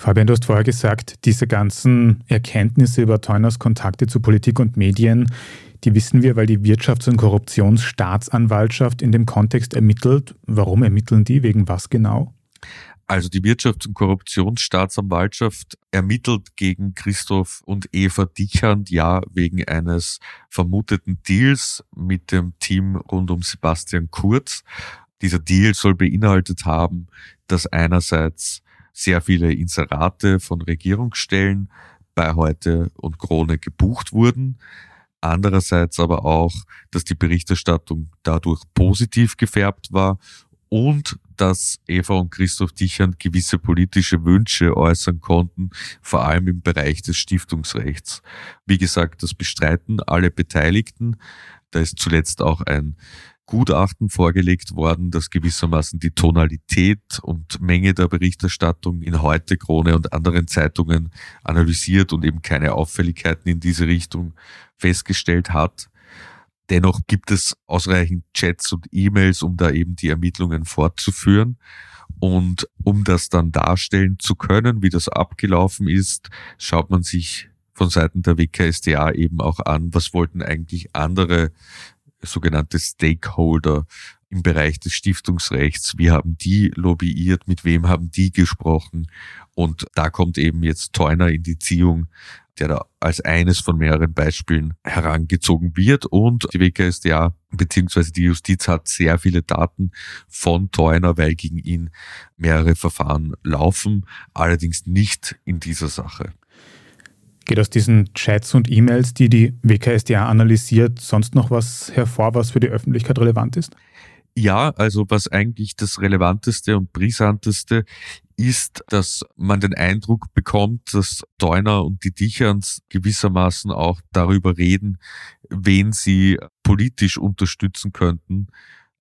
Fabian, du hast vorher gesagt, diese ganzen Erkenntnisse über Teuners Kontakte zu Politik und Medien, die wissen wir, weil die Wirtschafts- und Korruptionsstaatsanwaltschaft in dem Kontext ermittelt. Warum ermitteln die? Wegen was genau? Also die Wirtschafts- und Korruptionsstaatsanwaltschaft ermittelt gegen Christoph und Eva Dichand ja wegen eines vermuteten Deals mit dem Team rund um Sebastian Kurz. Dieser Deal soll beinhaltet haben, dass einerseits sehr viele Inserate von Regierungsstellen bei Heute und Krone gebucht wurden. Andererseits aber auch, dass die Berichterstattung dadurch positiv gefärbt war und dass Eva und Christoph Dichern gewisse politische Wünsche äußern konnten, vor allem im Bereich des Stiftungsrechts. Wie gesagt, das bestreiten alle Beteiligten. Da ist zuletzt auch ein Gutachten vorgelegt worden, das gewissermaßen die Tonalität und Menge der Berichterstattung in Heute, Krone und anderen Zeitungen analysiert und eben keine Auffälligkeiten in diese Richtung festgestellt hat. Dennoch gibt es ausreichend Chats und E-Mails, um da eben die Ermittlungen fortzuführen. Und um das dann darstellen zu können, wie das abgelaufen ist, schaut man sich von Seiten der WKSDA eben auch an, was wollten eigentlich andere sogenannte Stakeholder im Bereich des Stiftungsrechts. Wie haben die lobbyiert? Mit wem haben die gesprochen? Und da kommt eben jetzt Teuner in die Ziehung, der da als eines von mehreren Beispielen herangezogen wird. Und die WKSDA beziehungsweise die Justiz hat sehr viele Daten von Teuner, weil gegen ihn mehrere Verfahren laufen, allerdings nicht in dieser Sache. Geht aus diesen Chats und E-Mails, die die WKSDA analysiert, sonst noch was hervor, was für die Öffentlichkeit relevant ist? Ja, also was eigentlich das Relevanteste und Brisanteste ist, dass man den Eindruck bekommt, dass Deuner und die Dicherns gewissermaßen auch darüber reden, wen sie politisch unterstützen könnten,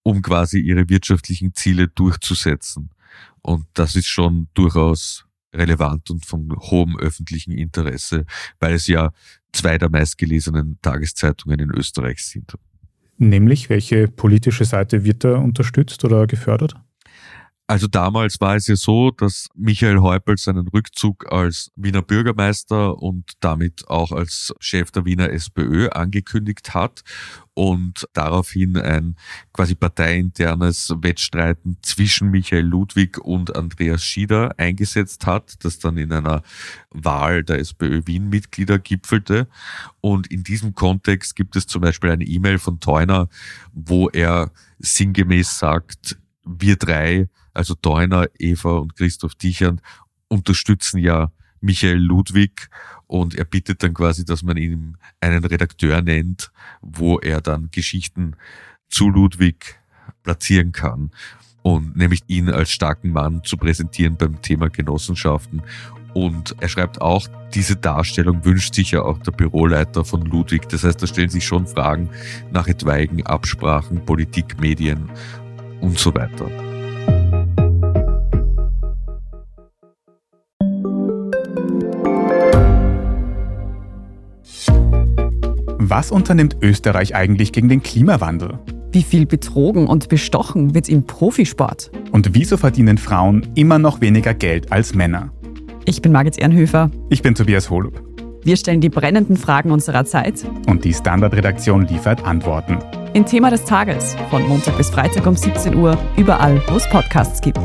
um quasi ihre wirtschaftlichen Ziele durchzusetzen. Und das ist schon durchaus relevant und von hohem öffentlichen Interesse, weil es ja zwei der meistgelesenen Tageszeitungen in Österreich sind. Nämlich, welche politische Seite wird da unterstützt oder gefördert? Also damals war es ja so, dass Michael Häupl seinen Rückzug als Wiener Bürgermeister und damit auch als Chef der Wiener SPÖ angekündigt hat und daraufhin ein quasi parteiinternes Wettstreiten zwischen Michael Ludwig und Andreas Schieder eingesetzt hat, das dann in einer Wahl der SPÖ Wien Mitglieder gipfelte. Und in diesem Kontext gibt es zum Beispiel eine E-Mail von Theuner, wo er sinngemäß sagt, wir drei also Deuner, Eva und Christoph Dichern, unterstützen ja Michael Ludwig und er bittet dann quasi, dass man ihm einen Redakteur nennt, wo er dann Geschichten zu Ludwig platzieren kann und nämlich ihn als starken Mann zu präsentieren beim Thema Genossenschaften. Und er schreibt auch, diese Darstellung wünscht sich ja auch der Büroleiter von Ludwig. Das heißt, da stellen sich schon Fragen nach etwaigen Absprachen, Politik, Medien und so weiter. Was unternimmt Österreich eigentlich gegen den Klimawandel? Wie viel betrogen und bestochen wird im Profisport? Und wieso verdienen Frauen immer noch weniger Geld als Männer? Ich bin Margit Ehrenhöfer. Ich bin Tobias Holub. Wir stellen die brennenden Fragen unserer Zeit. Und die Standardredaktion liefert Antworten. In Thema des Tages von Montag bis Freitag um 17 Uhr, überall, wo es Podcasts gibt.